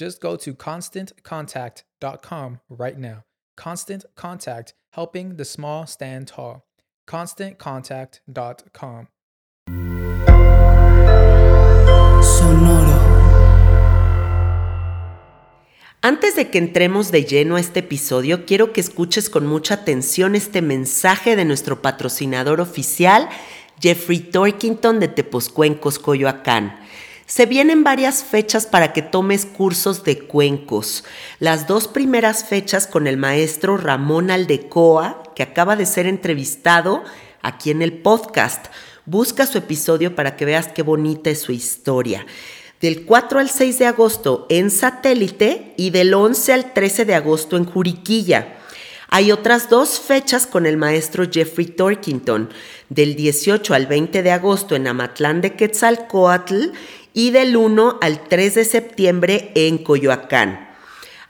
Just go to constantcontact.com right now. Constant Contact, helping the small stand tall. ConstantContact.com. Sonoro. Antes de que entremos de lleno a este episodio, quiero que escuches con mucha atención este mensaje de nuestro patrocinador oficial, Jeffrey Torkington de Tepozcuencos, Coyoacán. Se vienen varias fechas para que tomes cursos de cuencos. Las dos primeras fechas con el maestro Ramón Aldecoa, que acaba de ser entrevistado aquí en el podcast. Busca su episodio para que veas qué bonita es su historia. Del 4 al 6 de agosto en satélite y del 11 al 13 de agosto en Juriquilla. Hay otras dos fechas con el maestro Jeffrey Torkington, del 18 al 20 de agosto en Amatlán de Quetzalcoatl y del 1 al 3 de septiembre en Coyoacán.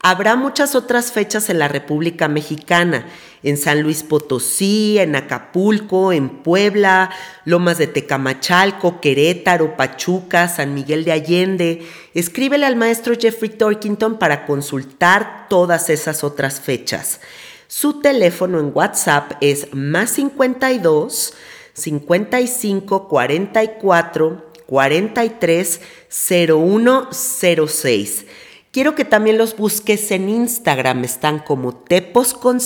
Habrá muchas otras fechas en la República Mexicana, en San Luis Potosí, en Acapulco, en Puebla, Lomas de Tecamachalco, Querétaro, Pachuca, San Miguel de Allende. Escríbele al maestro Jeffrey Torkington para consultar todas esas otras fechas. Su teléfono en WhatsApp es más 52 55 44 43 0106. Quiero que también los busques en Instagram, están como tepos con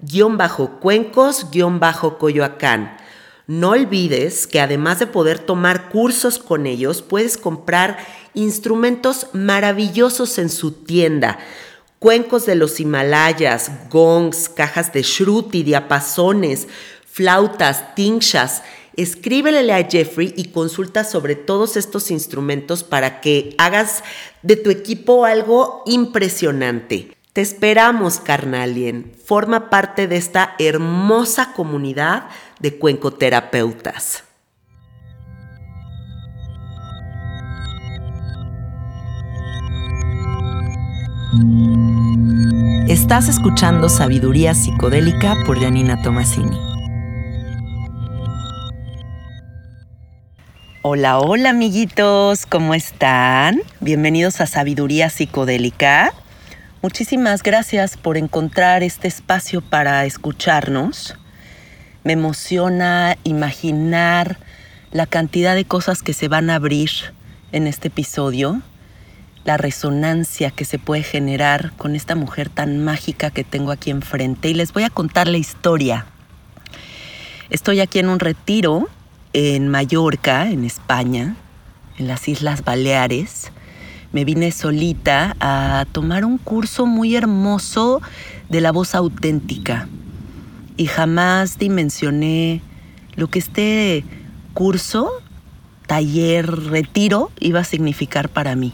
guion bajo cuencos, guion bajo coyoacán. No olvides que además de poder tomar cursos con ellos, puedes comprar instrumentos maravillosos en su tienda. Cuencos de los Himalayas, gongs, cajas de shruti, diapasones, flautas, tinchas, escríbele a Jeffrey y consulta sobre todos estos instrumentos para que hagas de tu equipo algo impresionante. Te esperamos, carnalien. Forma parte de esta hermosa comunidad de cuencoterapeutas. Estás escuchando Sabiduría Psicodélica por Janina Tomasini. Hola, hola amiguitos, ¿cómo están? Bienvenidos a Sabiduría Psicodélica. Muchísimas gracias por encontrar este espacio para escucharnos. Me emociona imaginar la cantidad de cosas que se van a abrir en este episodio, la resonancia que se puede generar con esta mujer tan mágica que tengo aquí enfrente. Y les voy a contar la historia. Estoy aquí en un retiro en Mallorca, en España, en las Islas Baleares, me vine solita a tomar un curso muy hermoso de la voz auténtica. Y jamás dimensioné lo que este curso, taller, retiro iba a significar para mí.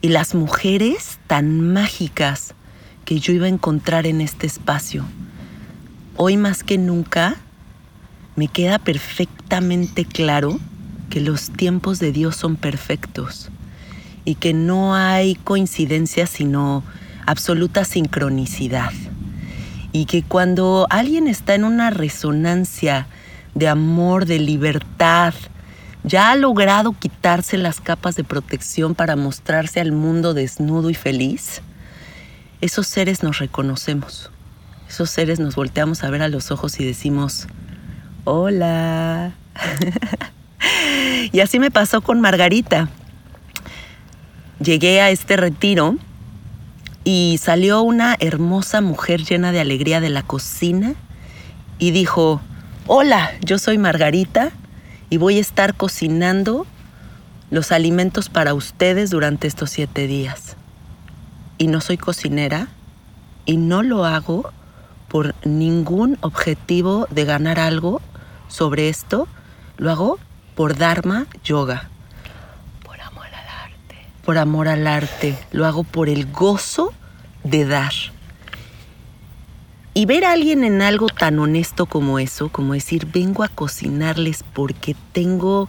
Y las mujeres tan mágicas que yo iba a encontrar en este espacio. Hoy más que nunca me queda perfectamente claro que los tiempos de Dios son perfectos y que no hay coincidencia sino absoluta sincronicidad. Y que cuando alguien está en una resonancia de amor, de libertad, ya ha logrado quitarse las capas de protección para mostrarse al mundo desnudo y feliz, esos seres nos reconocemos. Esos seres nos volteamos a ver a los ojos y decimos, hola. y así me pasó con Margarita. Llegué a este retiro y salió una hermosa mujer llena de alegría de la cocina y dijo, hola, yo soy Margarita y voy a estar cocinando los alimentos para ustedes durante estos siete días. Y no soy cocinera y no lo hago por ningún objetivo de ganar algo sobre esto, lo hago por Dharma Yoga. Por amor al arte. Por amor al arte. Lo hago por el gozo de dar. Y ver a alguien en algo tan honesto como eso, como decir, vengo a cocinarles porque tengo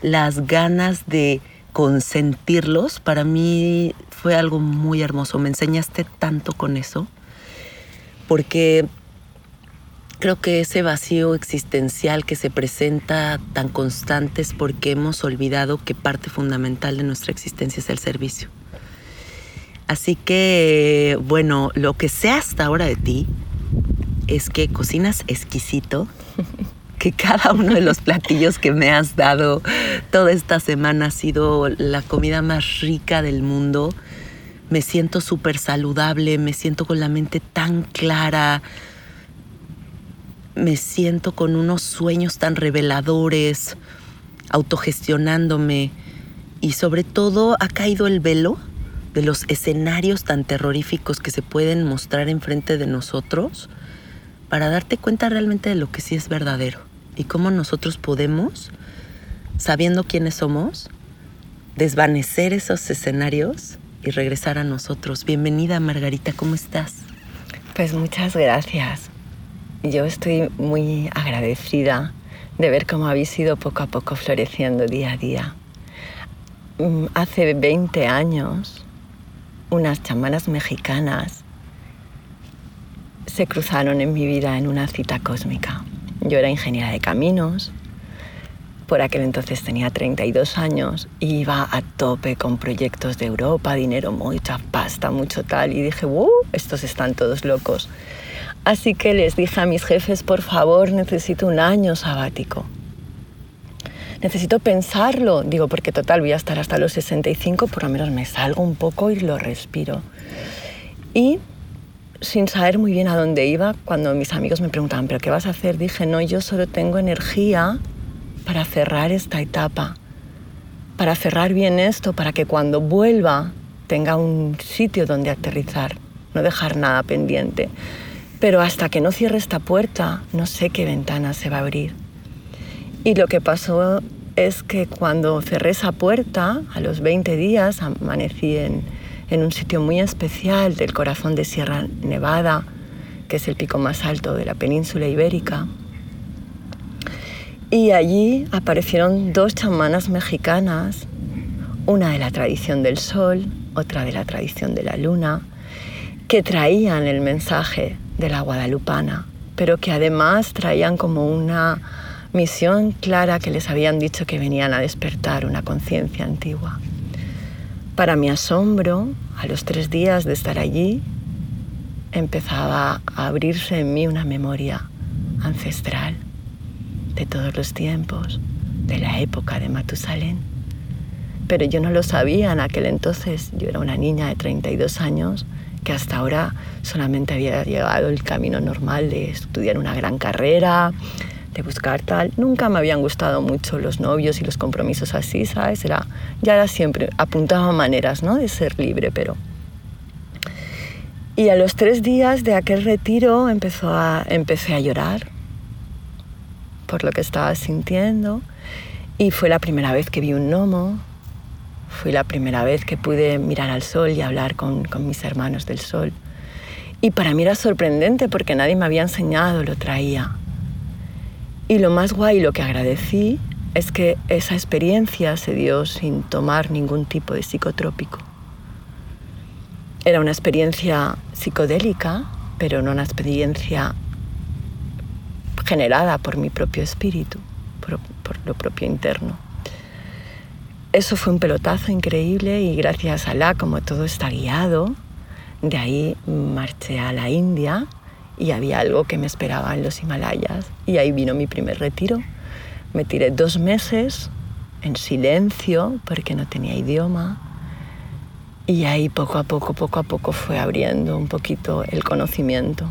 las ganas de consentirlos, para mí fue algo muy hermoso. Me enseñaste tanto con eso, porque creo que ese vacío existencial que se presenta tan constante es porque hemos olvidado que parte fundamental de nuestra existencia es el servicio. Así que, bueno, lo que sé hasta ahora de ti es que cocinas exquisito, que cada uno de los platillos que me has dado toda esta semana ha sido la comida más rica del mundo. Me siento súper saludable, me siento con la mente tan clara, me siento con unos sueños tan reveladores, autogestionándome y sobre todo ha caído el velo de los escenarios tan terroríficos que se pueden mostrar enfrente de nosotros para darte cuenta realmente de lo que sí es verdadero y cómo nosotros podemos, sabiendo quiénes somos, desvanecer esos escenarios y regresar a nosotros. Bienvenida Margarita, ¿cómo estás? Pues muchas gracias. Yo estoy muy agradecida de ver cómo habéis ido poco a poco floreciendo día a día. Mm, Hace 20 años, unas chamanas mexicanas se cruzaron en mi vida en una cita cósmica. Yo era ingeniera de caminos, por aquel entonces tenía 32 años y iba a tope con proyectos de Europa, dinero, mucha pasta, mucho tal. Y dije, ¡uh! Estos están todos locos. Así que les dije a mis jefes, por favor, necesito un año sabático. Necesito pensarlo, digo, porque total voy a estar hasta los 65, por lo menos me salgo un poco y lo respiro. Y sin saber muy bien a dónde iba, cuando mis amigos me preguntaban, ¿pero qué vas a hacer? Dije, no, yo solo tengo energía para cerrar esta etapa, para cerrar bien esto, para que cuando vuelva tenga un sitio donde aterrizar, no dejar nada pendiente. Pero hasta que no cierre esta puerta, no sé qué ventana se va a abrir. Y lo que pasó es que cuando cerré esa puerta, a los 20 días, amanecí en, en un sitio muy especial del corazón de Sierra Nevada, que es el pico más alto de la península ibérica. Y allí aparecieron dos chamanas mexicanas, una de la tradición del sol, otra de la tradición de la luna, que traían el mensaje de la guadalupana, pero que además traían como una misión clara que les habían dicho que venían a despertar una conciencia antigua. Para mi asombro, a los tres días de estar allí, empezaba a abrirse en mí una memoria ancestral de todos los tiempos, de la época de Matusalén. Pero yo no lo sabía en aquel entonces, yo era una niña de 32 años que hasta ahora solamente había llegado el camino normal de estudiar una gran carrera, de buscar tal. Nunca me habían gustado mucho los novios y los compromisos así, ¿sabes? Era, ya era siempre, apuntaba maneras, ¿no? De ser libre, pero... Y a los tres días de aquel retiro empezó a, empecé a llorar por lo que estaba sintiendo y fue la primera vez que vi un gnomo, fue la primera vez que pude mirar al sol y hablar con, mis hermanos del sol. Y para mí era sorprendente porque nadie me había enseñado, lo traía. Y lo más guay, lo que agradecí, es que esa experiencia se dio sin tomar ningún tipo de psicotrópico. Era una experiencia psicodélica, pero no una experiencia generada por mi propio espíritu, por lo propio interno. Eso fue un pelotazo increíble y gracias a la, como todo está guiado, de ahí marché a la India y había algo que me esperaba en los Himalayas y ahí vino mi primer retiro. Me tiré dos meses en silencio porque no tenía idioma y ahí poco a poco, poco a poco fue abriendo un poquito el conocimiento.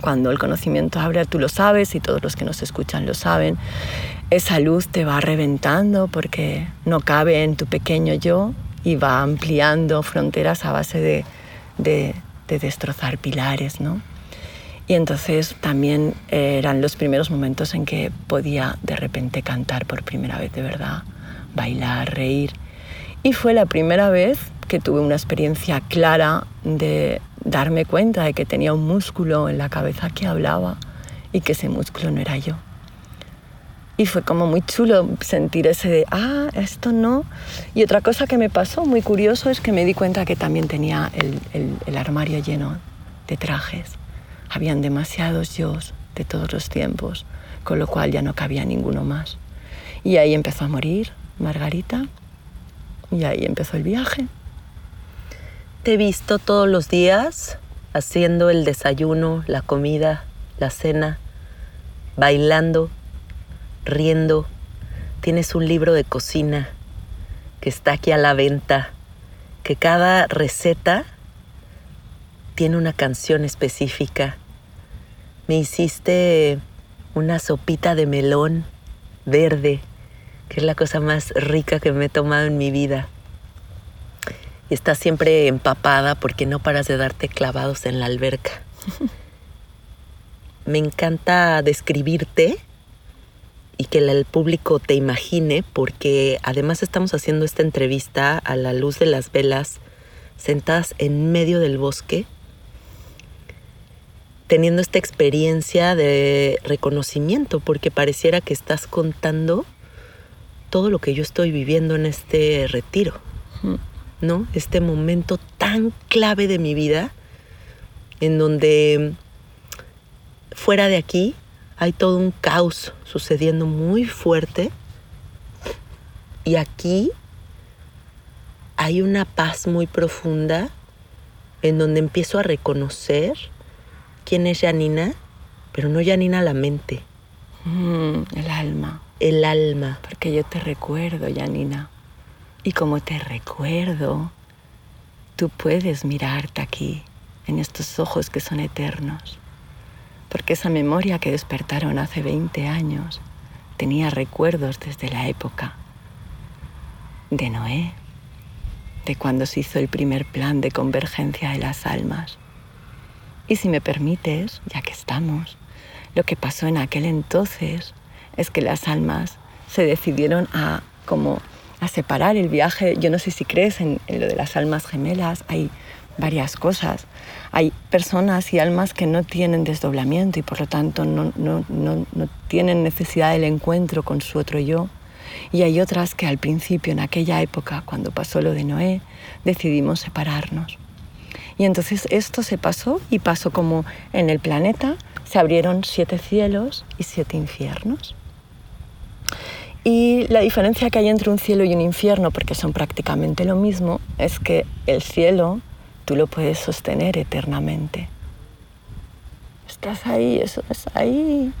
Cuando el conocimiento abre, tú lo sabes y todos los que nos escuchan lo saben, esa luz te va reventando porque no cabe en tu pequeño yo y va ampliando fronteras a base de, de, de destrozar pilares, ¿no? Y entonces también eran los primeros momentos en que podía de repente cantar por primera vez de verdad, bailar, reír. Y fue la primera vez que tuve una experiencia clara de darme cuenta de que tenía un músculo en la cabeza que hablaba y que ese músculo no era yo. Y fue como muy chulo sentir ese de, ah, esto no. Y otra cosa que me pasó muy curioso es que me di cuenta que también tenía el, armario lleno de trajes. Habían demasiados yo de todos los tiempos, con lo cual ya no cabía ninguno más. Y ahí empezó a morir Margarita y ahí empezó el viaje. Te he visto todos los días haciendo el desayuno, la comida, la cena, bailando, riendo. Tienes un libro de cocina que está aquí a la venta, que cada receta tiene una canción específica. Me hiciste una sopita de melón verde, que es la cosa más rica que me he tomado en mi vida. Y estás siempre empapada porque no paras de darte clavados en la alberca. me encanta describirte y que el público te imagine porque además estamos haciendo esta entrevista a la luz de las velas sentadas en medio del bosque teniendo esta experiencia de reconocimiento porque pareciera que estás contando todo lo que yo estoy viviendo en este retiro, ¿no? Este momento tan clave de mi vida en donde fuera de aquí hay todo un caos sucediendo muy fuerte y aquí hay una paz muy profunda en donde empiezo a reconocer quién es Janina, pero no Janina la mente. Mm, el alma. El alma. Porque yo te recuerdo, Janina. Y como te recuerdo, tú puedes mirarte aquí, en estos ojos que son eternos. Porque esa memoria que despertaron hace 20 años tenía recuerdos desde la época de Noé, de cuando se hizo el primer plan de convergencia de las almas y si me permites, ya que estamos, lo que pasó en aquel entonces es que las almas se decidieron a como a separar el viaje. Yo no sé si crees en, en lo de las almas gemelas, hay varias cosas. Hay personas y almas que no tienen desdoblamiento y por lo tanto no, no, no, no, tienen necesidad del encuentro con su otro yo. Y hay otras que al principio, en aquella época, cuando pasó lo de Noé, decidimos separarnos. Y entonces esto se pasó y pasó como en el planeta se abrieron siete cielos y siete infiernos. Y la diferencia que hay entre un cielo y un infierno, porque son prácticamente lo mismo, es que el cielo tú lo puedes sostener eternamente. Estás ahí, eso es ahí.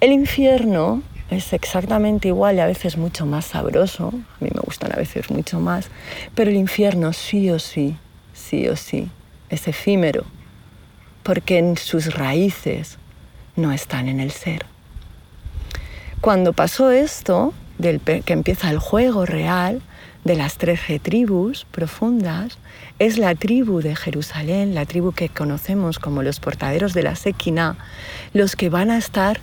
El infierno es exactamente igual y a veces mucho más sabroso, a mí me gustan a veces mucho más, pero el infierno sí o sí, sí o sí, es efímero, porque en sus raíces no están en el ser. Cuando pasó esto, del que empieza el juego real de las trece tribus profundas, es la tribu de Jerusalén, la tribu que conocemos como los portaderos de la Sequina, los que van a estar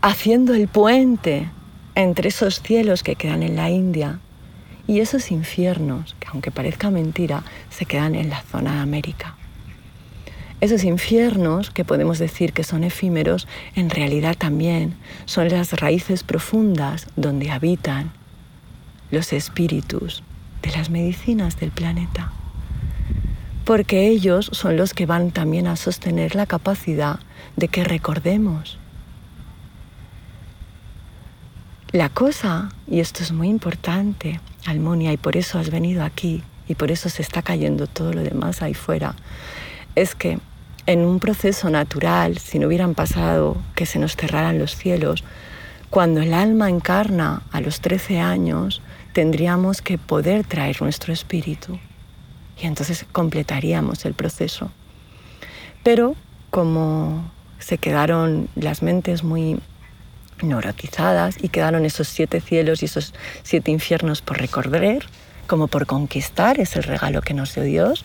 haciendo el puente entre esos cielos que quedan en la India y esos infiernos, que aunque parezca mentira, se quedan en la zona de América. Esos infiernos, que podemos decir que son efímeros, en realidad también son las raíces profundas donde habitan los espíritus de las medicinas del planeta. Porque ellos son los que van también a sostener la capacidad de que recordemos la cosa, y esto es muy importante, Almonia, y por eso has venido aquí, y por eso se está cayendo todo lo demás ahí fuera, es que en un proceso natural, si no hubieran pasado que se nos cerraran los cielos, cuando el alma encarna a los 13 años, tendríamos que poder traer nuestro espíritu y entonces completaríamos el proceso. Pero como se quedaron las mentes muy neurotizadas y quedaron esos siete cielos y esos siete infiernos por recorrer, como por conquistar, es el regalo que nos dio Dios.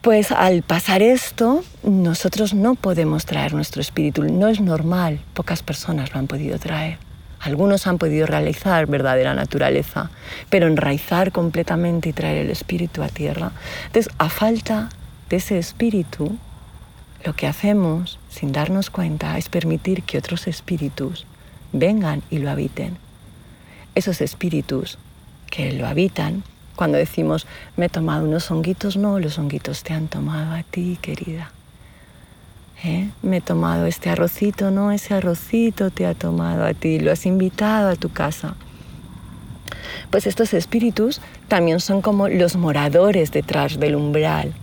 Pues al pasar esto, nosotros no podemos traer nuestro espíritu, no es normal, pocas personas lo han podido traer. Algunos han podido realizar verdadera naturaleza, pero enraizar completamente y traer el espíritu a tierra. Entonces, a falta de ese espíritu, lo que hacemos, sin darnos cuenta, es permitir que otros espíritus vengan y lo habiten. Esos espíritus que lo habitan, cuando decimos, me he tomado unos honguitos, no, los honguitos te han tomado a ti, querida. ¿Eh? Me he tomado este arrocito, no, ese arrocito te ha tomado a ti, lo has invitado a tu casa. Pues estos espíritus también son como los moradores detrás del umbral,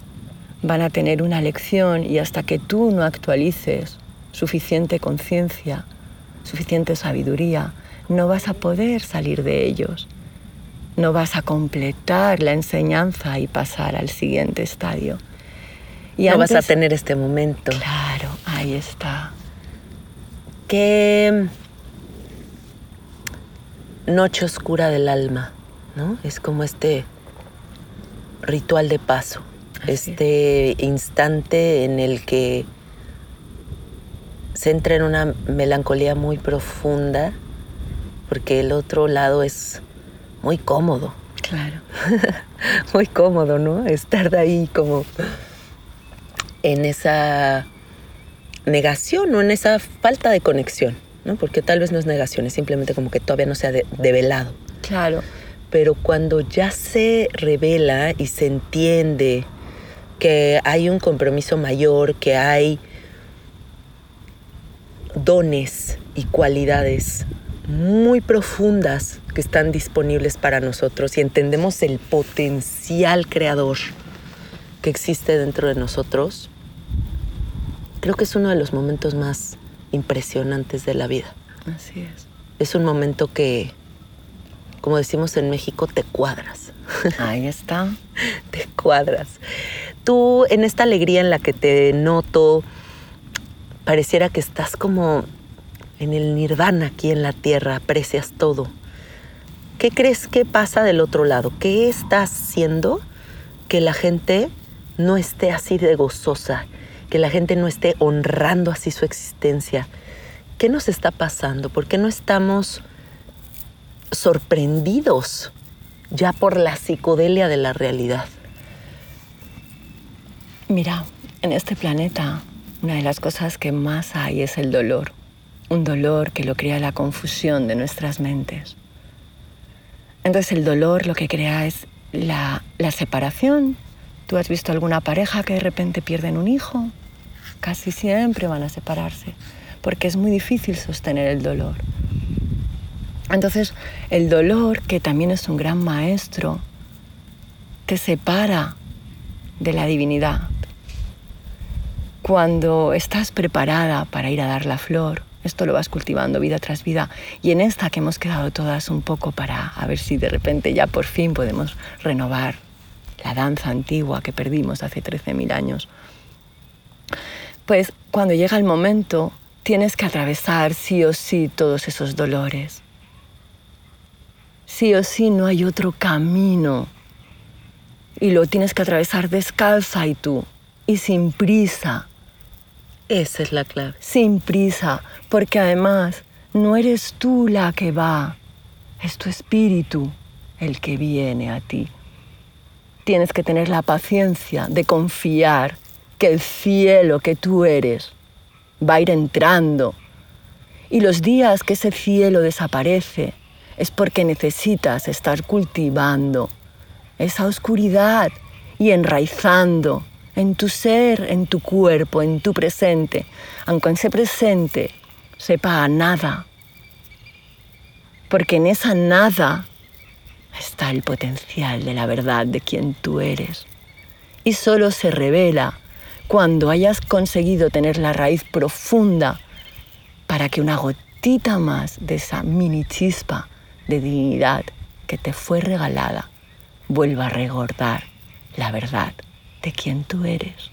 van a tener una lección y hasta que tú no actualices suficiente conciencia, suficiente sabiduría, no vas a poder salir de ellos. No vas a completar la enseñanza y pasar al siguiente estadio. Y no vas a tener este momento. Claro, ahí está. Qué noche oscura del alma, ¿no? Es como este ritual de paso este instante en el que se entra en una melancolía muy profunda, porque el otro lado es muy cómodo. Claro. muy cómodo, ¿no? Estar de ahí como en esa negación o en esa falta de conexión, ¿no? Porque tal vez no es negación, es simplemente como que todavía no se ha develado. Claro. Pero cuando ya se revela y se entiende que hay un compromiso mayor, que hay dones y cualidades muy profundas que están disponibles para nosotros y entendemos el potencial creador que existe dentro de nosotros, creo que es uno de los momentos más impresionantes de la vida. Así es. Es un momento que, como decimos en México, te cuadras. Ahí está. te cuadras tú en esta alegría en la que te noto, pareciera que estás como en el nirvana aquí en la tierra, aprecias todo. ¿Qué crees que pasa del otro lado? ¿Qué estás haciendo que la gente no esté así de gozosa, que la gente no esté honrando así su existencia? ¿Qué nos está pasando? ¿Por qué no estamos sorprendidos ya por la psicodelia de la realidad? Mira, en este planeta una de las cosas que más hay es el dolor. Un dolor que lo crea la confusión de nuestras mentes. Entonces el dolor lo que crea es la, la separación. ¿Tú has visto alguna pareja que de repente pierden un hijo? Casi siempre van a separarse, porque es muy difícil sostener el dolor. Entonces, el dolor, que también es un gran maestro, te separa de la divinidad, cuando estás preparada para ir a dar la flor, esto lo vas cultivando vida tras vida. Y en esta que hemos quedado todas un poco para a ver si de repente ya por fin podemos renovar la danza antigua que perdimos hace 13.000 años. Pues cuando llega el momento tienes que atravesar sí o sí todos esos dolores. Sí o sí no hay otro camino. Y lo tienes que atravesar descalza y tú, y sin prisa. Esa es la clave. Sin prisa, porque además no eres tú la que va, es tu espíritu el que viene a ti. Tienes que tener la paciencia de confiar que el cielo que tú eres va a ir entrando. Y los días que ese cielo desaparece es porque necesitas estar cultivando esa oscuridad y enraizando en tu ser, en tu cuerpo, en tu presente, aunque en ese presente sepa a nada. Porque en esa nada está el potencial de la verdad de quien tú eres. Y solo se revela cuando hayas conseguido tener la raíz profunda para que una gotita más de esa mini chispa de dignidad que te fue regalada vuelva a recordar la verdad de quien tú eres.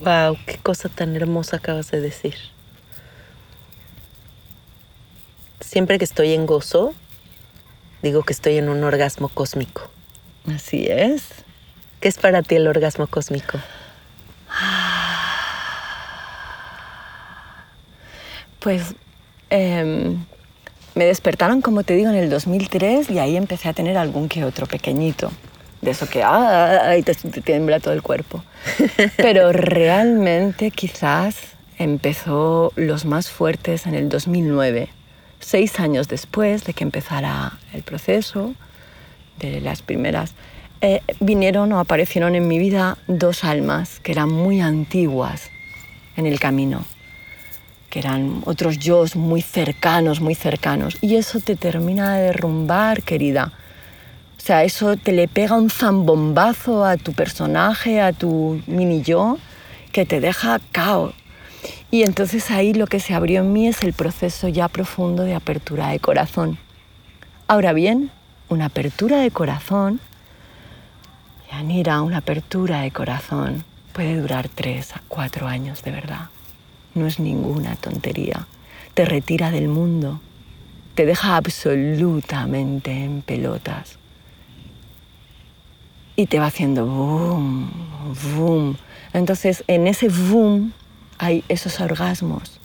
Wow, qué cosa tan hermosa acabas de decir. Siempre que estoy en gozo, digo que estoy en un orgasmo cósmico. Así es. ¿Qué es para ti el orgasmo cósmico? Pues em, me despertaron, como te digo, en el 2003 y ahí empecé a tener algún que otro pequeñito. De eso que ay, te, te tiembla todo el cuerpo. Pero realmente quizás empezó los más fuertes en el 2009, seis años después de que empezara el proceso de las primeras eh, vinieron o aparecieron en mi vida dos almas que eran muy antiguas en el camino, que eran otros yo muy cercanos, muy cercanos. Y eso te termina de derrumbar, querida. O sea, eso te le pega un zambombazo a tu personaje, a tu mini yo, que te deja caos. Y entonces ahí lo que se abrió en mí es el proceso ya profundo de apertura de corazón. Ahora bien, una apertura de corazón Yanira, una apertura de corazón puede durar tres a cuatro años de verdad. No es ninguna tontería. Te retira del mundo. Te deja absolutamente en pelotas. Y te va haciendo boom, boom. Entonces, en ese boom hay esos orgasmos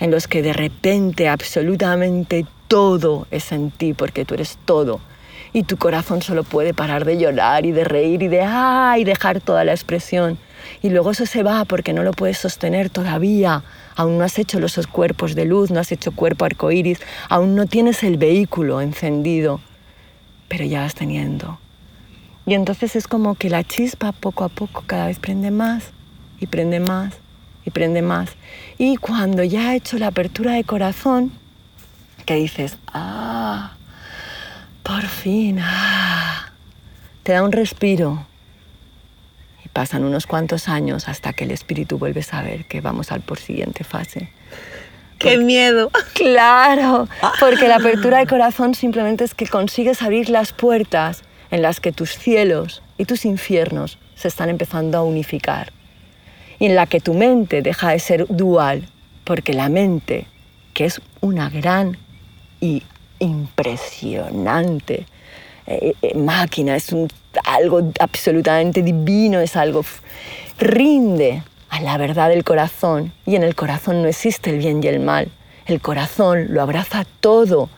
en los que de repente absolutamente todo es en ti, porque tú eres todo y tu corazón solo puede parar de llorar y de reír y de ¡ay! dejar toda la expresión. Y luego eso se va porque no lo puedes sostener todavía. Aún no has hecho los cuerpos de luz, no has hecho cuerpo arcoíris, aún no tienes el vehículo encendido, pero ya vas teniendo. Y entonces es como que la chispa poco a poco cada vez prende más y prende más y prende más. Y cuando ya ha hecho la apertura de corazón, que dices, ah, por fin. Ah, te da un respiro. Y pasan unos cuantos años hasta que el espíritu vuelve a saber que vamos al por siguiente fase. ¡Qué miedo! Claro, porque la apertura de corazón simplemente es que consigues abrir las puertas en las que tus cielos y tus infiernos se están empezando a unificar. En la que tu mente deja de ser dual, porque la mente, que es una gran y impresionante eh, eh, máquina, es algo absolutamente divino, es algo... Rinde a la verdad del corazón y en el corazón no existe el bien y el mal. El corazón lo abraza todo,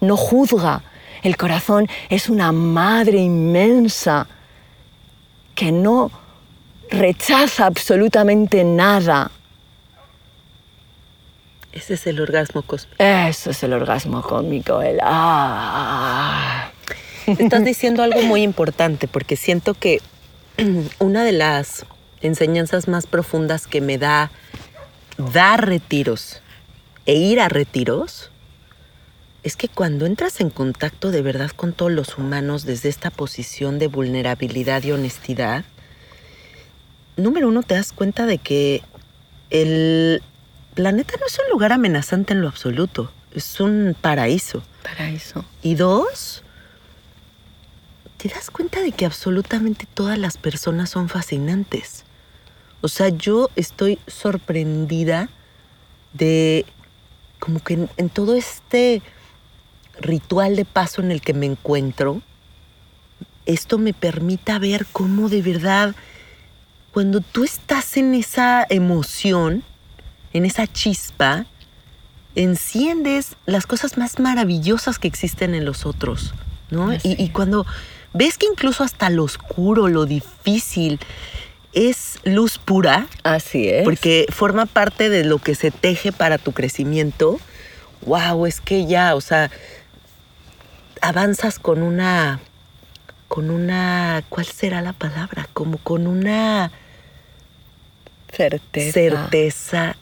no juzga. El corazón es una madre inmensa que no rechaza absolutamente nada, ese es el orgasmo cósmico. Eso es el orgasmo cósmico, el ah. Estás diciendo algo muy importante porque siento que una de las enseñanzas más profundas que me da dar retiros e ir a retiros es que cuando entras en contacto de verdad con todos los humanos desde esta posición de vulnerabilidad y honestidad, número uno te das cuenta de que el planeta no es un lugar amenazante en lo absoluto, es un paraíso. Paraíso. Y dos, te das cuenta de que absolutamente todas las personas son fascinantes. O sea, yo estoy sorprendida de como que en, en todo este ritual de paso en el que me encuentro, esto me permita ver cómo de verdad, cuando tú estás en esa emoción, en esa chispa, enciendes las cosas más maravillosas que existen en los otros, ¿no? Y, y cuando ves que incluso hasta lo oscuro, lo difícil, es luz pura, Así es. porque forma parte de lo que se teje para tu crecimiento. Wow, es que ya, o sea, avanzas con una, con una, ¿cuál será la palabra? Como con una certeza. certeza,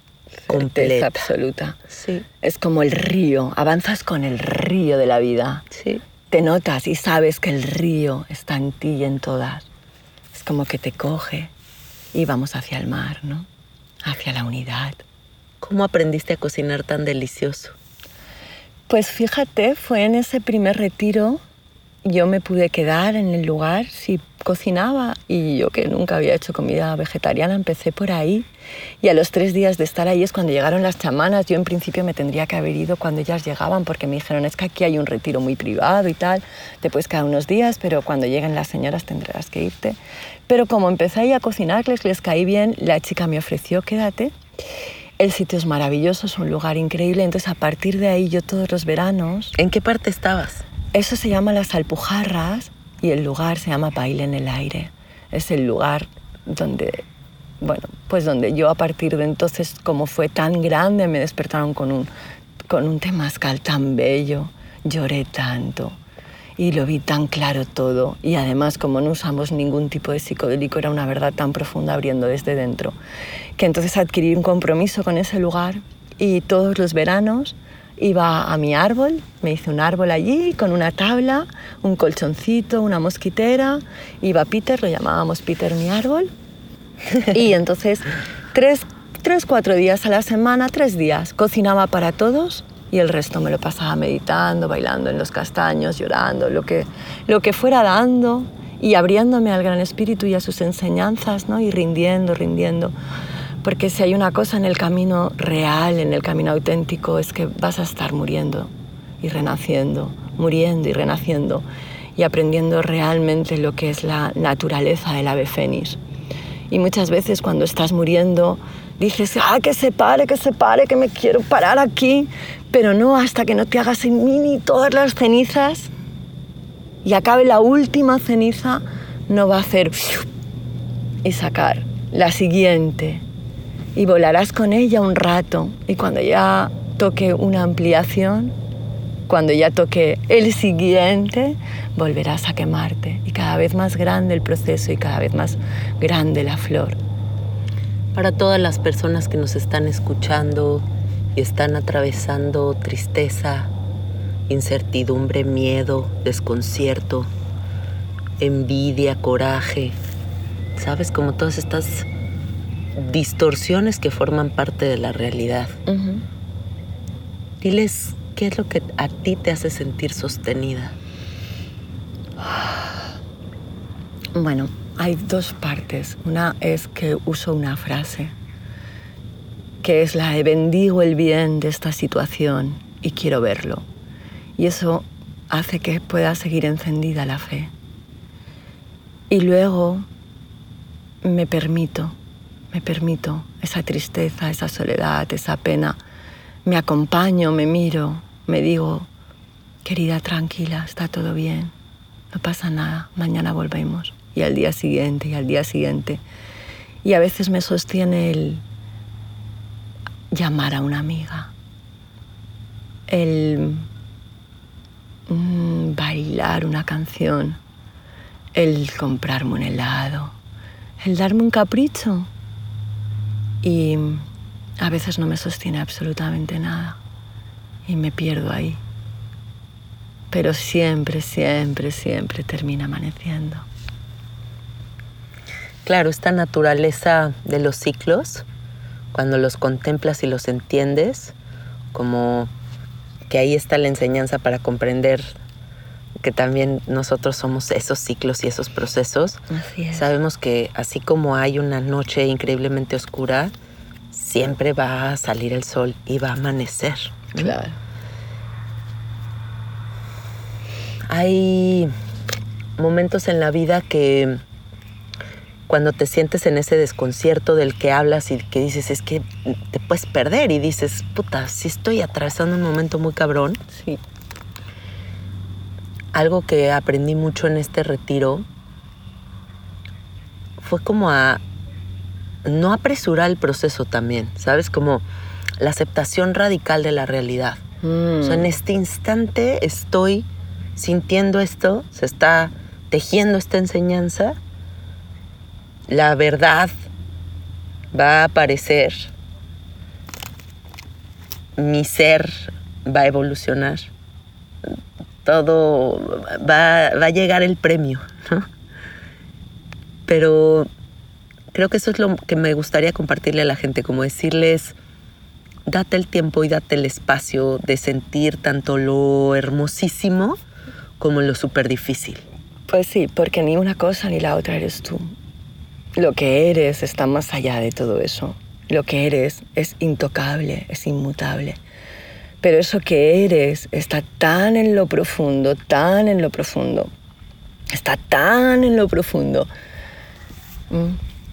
completa. Certeza absoluta. Sí, Es como el río, avanzas con el río de la vida. sí. Te notas y sabes que el río está en ti y en todas. Es como que te coge y vamos hacia el mar, ¿no? Hacia la unidad. ¿Cómo aprendiste a cocinar tan delicioso? Pues fíjate, fue en ese primer retiro, yo me pude quedar en el lugar si cocinaba y yo que nunca había hecho comida vegetariana empecé por ahí y a los tres días de estar ahí es cuando llegaron las chamanas, yo en principio me tendría que haber ido cuando ellas llegaban porque me dijeron es que aquí hay un retiro muy privado y tal, te puedes quedar unos días pero cuando lleguen las señoras tendrás que irte. Pero como empecé ahí a cocinarles, les caí bien, la chica me ofreció quédate el sitio es maravilloso, es un lugar increíble. Entonces, a partir de ahí, yo todos los veranos, ¿En qué parte estabas? Eso se llama Las Alpujarras y el lugar se llama Baile en el Aire. Es el lugar donde, bueno, pues donde yo a partir de entonces, como fue tan grande, me despertaron con un, con un temazcal tan bello. Lloré tanto y lo vi tan claro todo. Y además, como no usamos ningún tipo de psicodélico, era una verdad tan profunda abriendo desde dentro. Que entonces adquirí un compromiso con ese lugar y todos los veranos iba a mi árbol, me hice un árbol allí con una tabla, un colchoncito, una mosquitera. Iba Peter, lo llamábamos Peter mi árbol. Y entonces, tres, tres, cuatro días a la semana, tres días, cocinaba para todos y el resto me lo pasaba meditando, bailando en los castaños, llorando, lo que, lo que fuera dando y abriéndome al Gran Espíritu y a sus enseñanzas, ¿no? Y rindiendo, rindiendo. Porque si hay una cosa en el camino real, en el camino auténtico, es que vas a estar muriendo y renaciendo, muriendo y renaciendo y aprendiendo realmente lo que es la naturaleza del ave fénix. Y muchas veces cuando estás muriendo dices, ah, que se pare, que se pare, que me quiero parar aquí, pero no hasta que no te hagas en mini todas las cenizas y acabe la última ceniza, no va a hacer y sacar la siguiente y volarás con ella un rato. Y cuando ya toque una ampliación, cuando ya toque el siguiente, volverás a quemarte. Y cada vez más grande el proceso y cada vez más grande la flor. Para todas las personas que nos están escuchando y están atravesando tristeza, incertidumbre, miedo, desconcierto, envidia, coraje, sabes, como todas estas distorsiones que forman parte de la realidad. Ujú. Diles qué es lo que a ti te hace sentir sostenida. Bueno, hay dos partes. Una es que uso una frase, que es la de bendigo el bien de esta situación y quiero verlo. Y eso hace que pueda seguir encendida la fe. Y luego me permito, me permito esa tristeza, esa soledad, esa pena. Me acompaño, me miro, me digo, querida, tranquila, está todo bien, no pasa nada, mañana volvemos. Y al día siguiente, y al día siguiente. Y a veces me sostiene el llamar a una amiga, el mm, bailar una canción, el comprarme un helado, el darme un capricho. Y a veces no me sostiene absolutamente nada y me pierdo ahí. Pero siempre, siempre, siempre termina amaneciendo. Claro, esta naturaleza de los ciclos, cuando los contemplas y los entiendes, como que ahí está la enseñanza para comprender que también nosotros somos esos ciclos y esos procesos. Así es. Sabemos que así como hay una noche increíblemente oscura, siempre va a salir el sol y va a amanecer. Claro. Hay momentos en la vida que cuando te sientes en ese desconcierto del que hablas y que dices, es que te puedes perder y dices, puta, si estoy atravesando un momento muy cabrón. Sí. Algo que aprendí mucho en este retiro fue como a no apresurar el proceso también, ¿sabes? Como la aceptación radical de la realidad. O sea, en este instante estoy sintiendo esto, se está tejiendo esta enseñanza, la verdad va a aparecer, mi ser va a evolucionar, todo va, va a llegar el premio, ¿no? Pero creo que eso es lo que me gustaría compartirle a la gente, como decirles, date el tiempo y date el espacio de sentir tanto lo hermosísimo como lo súper difícil. Pues sí, porque ni una cosa ni la otra eres tú. Lo que eres está más allá de todo eso. Lo que eres es intocable, es inmutable. Pero eso que eres está tan en lo profundo, tan en lo profundo, está tan en lo profundo,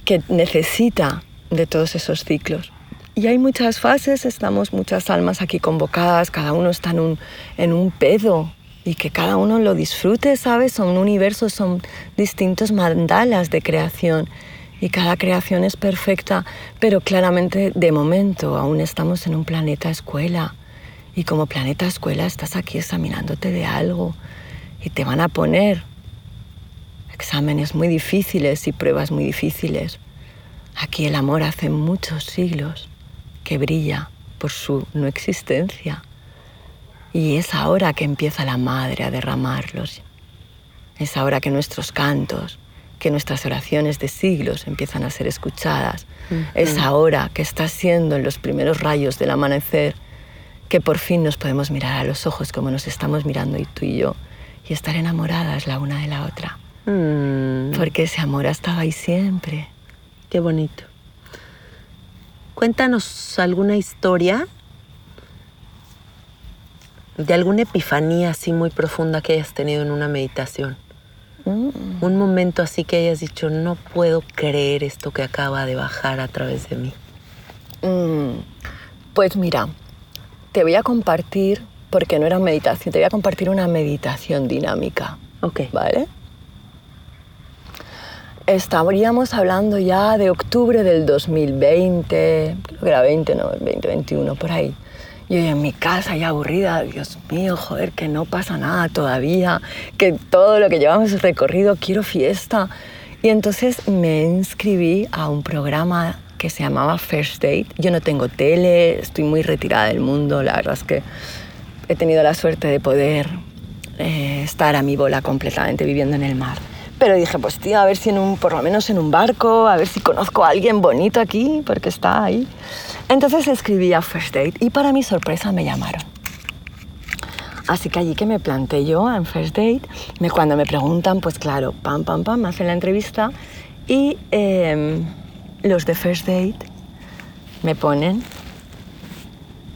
que necesita de todos esos ciclos. Y hay muchas fases, estamos muchas almas aquí convocadas, cada uno está en un, en un pedo y que cada uno lo disfrute, ¿sabes? Son universos, son distintos mandalas de creación y cada creación es perfecta, pero claramente de momento aún estamos en un planeta escuela y como planeta escuela estás aquí examinándote de algo y te van a poner exámenes muy difíciles y pruebas muy difíciles. Aquí el amor hace muchos siglos que brilla por su no existencia. Y es ahora que empieza la madre a derramarlos. Es ahora que nuestros cantos, que nuestras oraciones de siglos empiezan a ser escuchadas. Es ahora que está siendo en los primeros rayos del amanecer que por fin nos podemos mirar a los ojos como nos estamos mirando y tú y yo y estar enamoradas la una de la otra. Mm, Porque ese amor ha estado ahí siempre. qué bonito. Cuéntanos alguna historia de alguna epifanía así muy profunda que hayas tenido en una meditación. Un momento así que hayas dicho, no puedo creer esto que acaba de bajar a través de mí. Mm, Pues mira, te voy a compartir, porque no era meditación, te voy a compartir una meditación dinámica, Ok. ¿vale? Estaríamos hablando ya de octubre del 2020, creo que era 20, no, 2021, por ahí. Yo en mi casa ya aburrida, Dios mío, joder, que no pasa nada todavía, que todo lo que llevamos recorrido, quiero fiesta. Y entonces me inscribí a un programa que se llamaba First Date. Yo no tengo tele, estoy muy retirada del mundo, la verdad es que he tenido la suerte de poder eh, estar a mi bola completamente viviendo en el mar. Pero dije, pues tío, a ver si en un, por lo menos en un barco, a ver si conozco a alguien bonito aquí, porque está ahí. Entonces escribí a First Date y para mi sorpresa me llamaron. Así que allí que me planté yo en First Date, me, cuando me preguntan, pues claro, pam, pam, pam, me hacen la entrevista y em, los de First Date me ponen,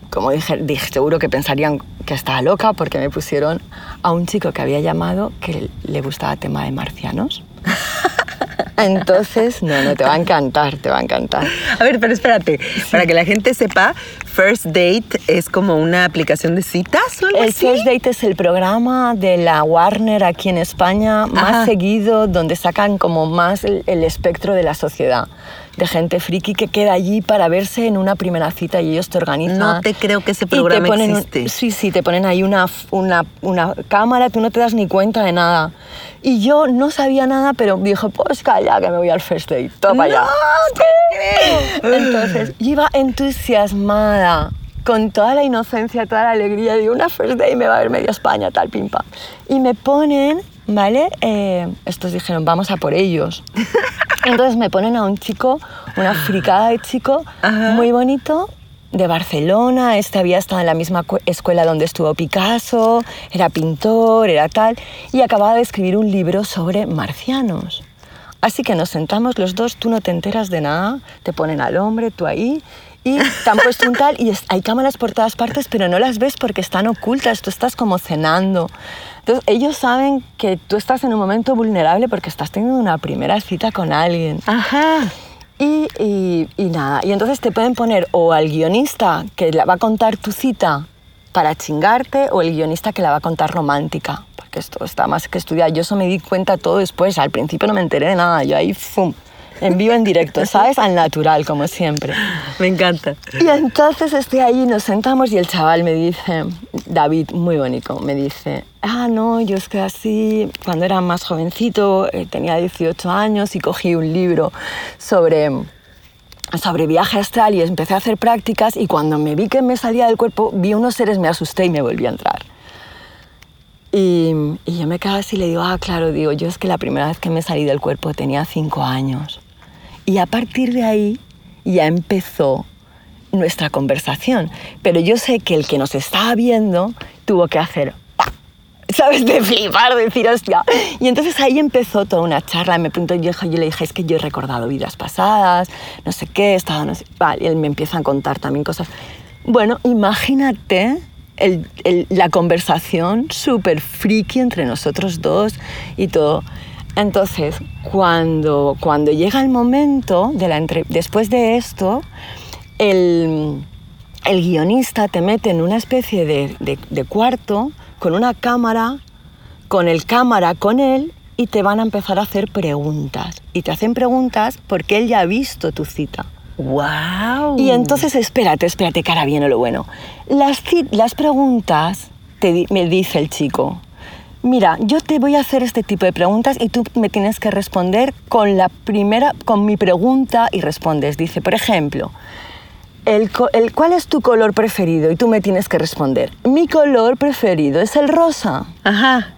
como dije, dije, seguro que pensarían que estaba loca porque me pusieron a un chico que había llamado que le gustaba tema de marcianos. Entonces, no, no, te va a encantar, te va a encantar. A ver, pero espérate, para que la gente sepa, First Date es como una aplicación de citas o algo El así. First Date es el programa de la Warner aquí en España más Ajá. seguido, donde sacan como más el, el espectro de la sociedad, de gente friki que queda allí para verse en una primera cita y ellos te organizan. No te creo que ese te programa ponen existe. sí, sí, te ponen ahí una, una, una cámara, tú no te das ni cuenta de nada. Y yo no sabía nada, pero dije, pues calla, que me voy al First Date, toma ya. Entonces, yo iba entusiasmada, con toda la inocencia, toda la alegría, de una first day me va a ver media España, tal, pim, pam. Y me ponen, ¿vale? Eh, estos dijeron, vamos a por ellos. Entonces me ponen a un chico, una fricada de chico, muy bonito, de Barcelona, este había estado en la misma cu- escuela donde estuvo Picasso, era pintor, era tal, y acababa de escribir un libro sobre marcianos. Así que nos sentamos los dos, tú no te enteras de nada, te ponen al hombre, tú ahí, y te han puesto un tal y hay cámaras por todas partes, pero no las ves porque están ocultas, tú estás como cenando. Entonces ellos saben que tú estás en un momento vulnerable porque estás teniendo una primera cita con alguien. Ajá. Y, y- y nada, y entonces te pueden poner o al guionista que la va a contar tu cita para chingarte o el guionista que la va a contar romántica, porque esto está más que estudiar. Yo eso me di cuenta todo después, al principio no me enteré de nada, yo ahí, ¡fum! En vivo, en directo, ¿sabes? Al natural, como siempre. Me encanta. Y entonces estoy ahí, nos sentamos y el chaval me dice, David, muy bonito, me dice, ah, no, yo es que así, cuando era más jovencito, eh, tenía 18 años y cogí un libro sobre, sobre viaje astral y empecé a hacer prácticas y cuando me vi que me salía del cuerpo, vi unos seres, me asusté y me volví a entrar. Y, y yo me quedaba así y le digo, ah, claro, digo, yo es que la primera vez que me salí del cuerpo tenía cinco años. Y a partir de ahí ya empezó nuestra conversación. Pero yo sé que el que nos estaba viendo tuvo que hacer, ¿sabes? De flipar, de decir, hostia. Y entonces ahí empezó toda una charla. Me preguntó, yo, yo le dije, es que yo he recordado vidas pasadas, no sé qué, he estado, no sé. Y él me empieza a contar también cosas. Bueno, imagínate el- la conversación súper friki entre nosotros dos y todo. Entonces, cuando, cuando llega el momento, de la entre- después de esto, el, el guionista te mete en una especie de, de- de cuarto con una cámara, con el cámara con él y te van a empezar a hacer preguntas. Y te hacen preguntas porque él ya ha visto tu cita. ¡Wow! Y entonces, espérate, espérate, ahora viene lo bueno. Las, las preguntas, te me dice el chico, mira, yo te voy a hacer este tipo de preguntas y tú me tienes que responder con la primera, con mi pregunta y respondes. Dice, por ejemplo, el, el, ¿cuál es tu color preferido? Y tú me tienes que responder, mi color preferido es el rosa. Ajá.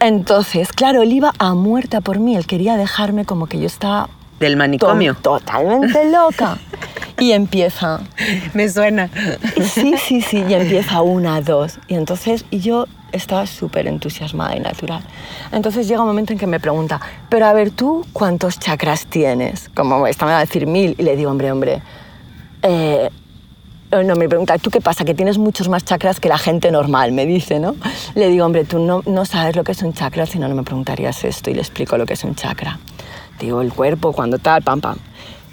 Entonces, claro, él iba a muerta por mí, él quería dejarme como que yo estaba Del to- manicomio. totalmente loca. Y empieza, Me suena. Sí, sí, sí, y empieza una, dos. Y entonces, y yo estaba súper entusiasmada y natural. Entonces llega un momento en que me pregunta, pero a ver, ¿tú cuántos chakras tienes? Como esta me va a decir mil. Y le digo, hombre, hombre, eh, eh, no, me pregunta, ¿tú qué pasa? Que tienes muchos más chakras que la gente normal, me dice, ¿no? Le digo, hombre, tú no, no sabes lo que es un chakra, si no, no me preguntarías esto y le explico lo que es un chakra. Digo, el cuerpo, cuando tal, pam, pam.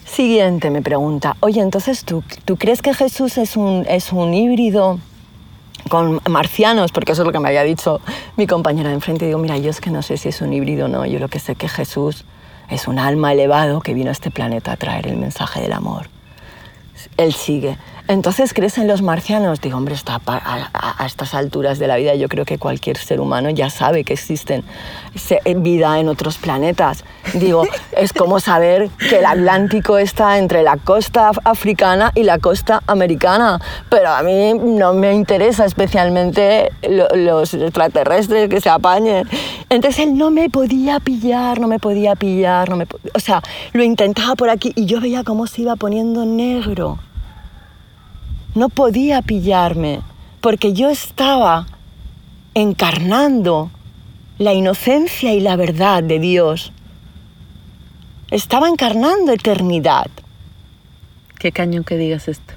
Siguiente me pregunta, oye, entonces tú, ¿tú crees que Jesús es un, es un híbrido con marcianos? Porque eso es lo que me había dicho mi compañera de enfrente. Digo, mira, yo es que no sé si es un híbrido o no, yo lo que sé que Jesús es un alma elevado que vino a este planeta a traer el mensaje del amor. Él sigue. Entonces, ¿crees en los marcianos? Digo, hombre, está a, a- a estas alturas de la vida yo creo que cualquier ser humano ya sabe que existen se- eh, vida en otros planetas. Digo, es como saber que el Atlántico está entre la costa af- africana y la costa americana. Pero a mí no me interesa especialmente lo- los extraterrestres que se apañen. Entonces él no me podía pillar, no me podía pillar, no me o sea, lo intentaba por aquí y yo veía cómo se iba poniendo negro no podía pillarme, porque yo estaba encarnando la inocencia y la verdad de Dios. Estaba encarnando eternidad. Qué cañón que digas esto.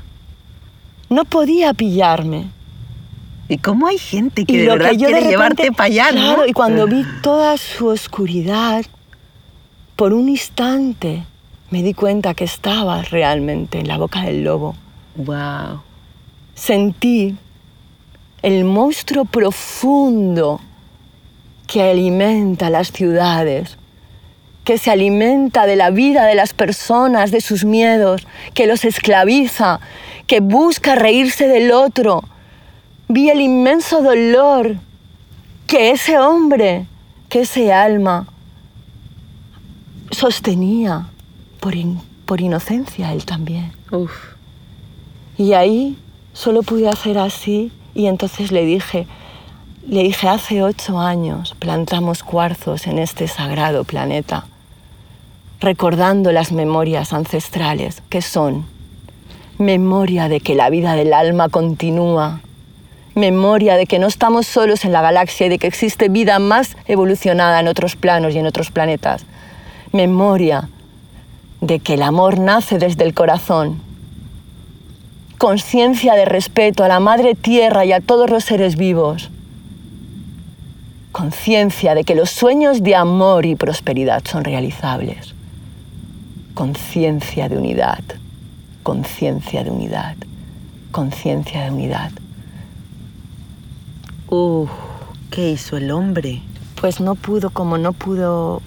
No podía pillarme. ¿Y cómo hay gente que y de lo verdad que yo de repente, llevarte para allá, ¿no? Claro, y cuando vi toda su oscuridad, por un instante me di cuenta que estaba realmente en la boca del lobo. Wow. Sentí el monstruo profundo que alimenta las ciudades, que se alimenta de la vida de las personas, de sus miedos, que los esclaviza, que busca reírse del otro. Vi el inmenso dolor que ese hombre, que ese alma sostenía por, in- por inocencia él también. Uf. Y ahí solo pude hacer así y entonces le dije, le dije, hace ocho años plantamos cuarzos en este sagrado planeta, recordando las memorias ancestrales que son memoria de que la vida del alma continúa, memoria de que no estamos solos en la galaxia y de que existe vida más evolucionada en otros planos y en otros planetas, memoria de que el amor nace desde el corazón conciencia de respeto a la madre tierra y a todos los seres vivos. Conciencia de que los sueños de amor y prosperidad son realizables. Conciencia de unidad. Conciencia de unidad. Conciencia de unidad. Uh, ¿qué hizo el hombre? Pues no pudo, como no pudo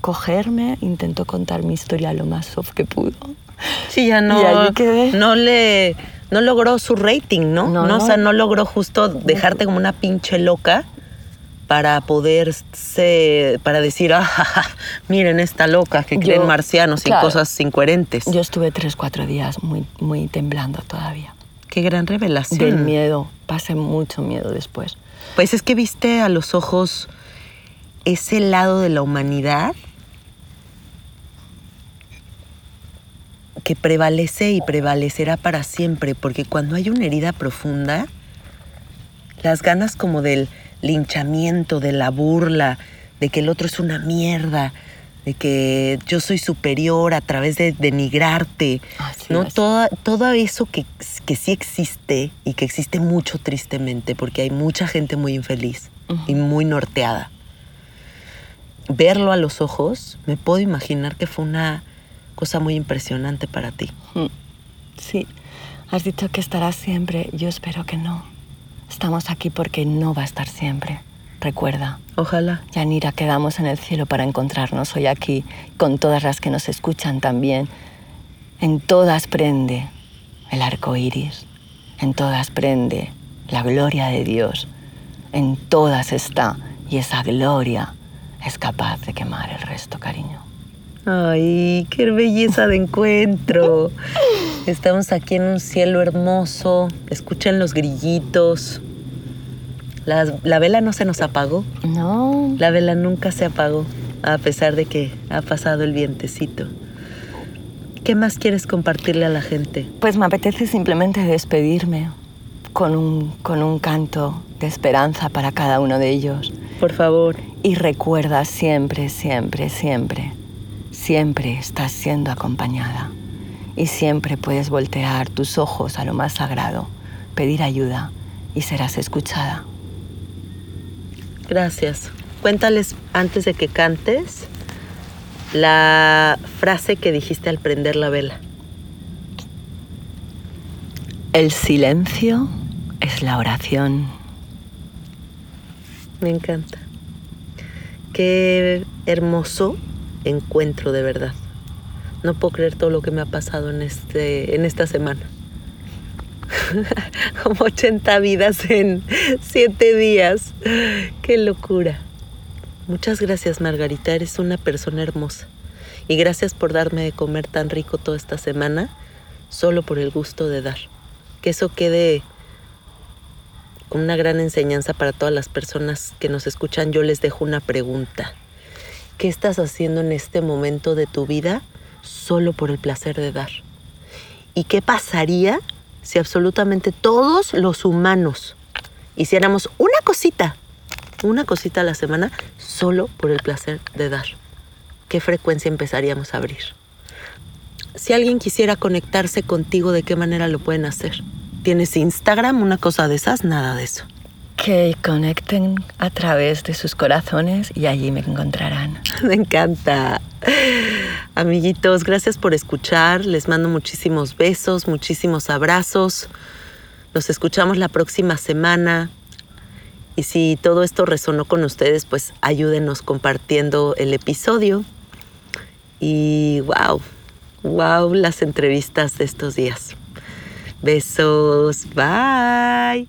cogerme, intentó contar mi historia lo más soft que pudo. Sí, ya no, Y allí quedé. no le, no logró su rating, ¿no? No, no, o sea, no logró justo dejarte como una pinche loca para poderse, para decir, ah, ja, ja, miren esta loca que Yo- creen marcianos y claro. cosas incoherentes. Yo estuve tres, cuatro días muy, muy temblando todavía. Qué gran revelación. Del miedo. Pasé mucho miedo después. Pues es que viste a los ojos ese lado de la humanidad que prevalece y prevalecerá para siempre, porque cuando hay una herida profunda, las ganas como del linchamiento, de la burla, de que el otro es una mierda, de que yo soy superior a través de denigrarte, Así ¿no? es. Todo eso que, que sí existe y que existe mucho tristemente, porque hay mucha gente muy infeliz y muy norteada. Verlo a los ojos, me puedo imaginar que fue una cosa muy impresionante para ti. Mm. Sí, has dicho que estará siempre. Yo espero que no. Estamos aquí porque no va a estar siempre. Recuerda, Ojalá. Yanira, quedamos en el cielo para encontrarnos hoy aquí, con todas las que nos escuchan también. En todas prende el arco iris, en todas prende la gloria de Dios, en todas está, y esa gloria es capaz de quemar el resto, cariño. Ay, qué belleza de encuentro. Estamos aquí en un cielo hermoso. Escuchen los grillitos. La, la vela no se nos apagó. No, La vela nunca se apagó, a pesar de que ha pasado el vientecito. ¿Qué más quieres compartirle a la gente? Pues me apetece simplemente despedirme con un, con un canto de esperanza para cada uno de ellos. Por favor. Y recuerda siempre, siempre, siempre, siempre estás siendo acompañada. Y siempre puedes voltear tus ojos a lo más sagrado, pedir ayuda y serás escuchada. Gracias. Cuéntales antes de que cantes la frase que dijiste al prender la vela. El silencio es la oración. Me encanta. Qué hermoso encuentro de verdad. No puedo creer todo lo que me ha pasado en, este, en esta semana. Como 80 vidas en 7 días. Qué locura. Muchas gracias Margarita, eres una persona hermosa. Y gracias por darme de comer tan rico toda esta semana, solo por el gusto de dar. Que eso quede una gran enseñanza para todas las personas que nos escuchan. Yo les dejo una pregunta. ¿Qué estás haciendo en este momento de tu vida solo por el placer de dar? ¿Y qué pasaría si absolutamente todos los humanos hiciéramos una cosita, una cosita a la semana solo por el placer de dar? ¿Qué frecuencia empezaríamos a abrir? Si alguien quisiera conectarse contigo, ¿de qué manera lo pueden hacer? ¿Tienes Instagram, una cosa de esas? Nada de eso. Que conecten a través de sus corazones y allí me encontrarán. Me encanta. Amiguitos, gracias por escuchar. Les mando muchísimos besos, muchísimos abrazos. Nos escuchamos la próxima semana. Y si todo esto resonó con ustedes, pues ayúdenos compartiendo el episodio. Y wow, wow las entrevistas de estos días. Besos, bye.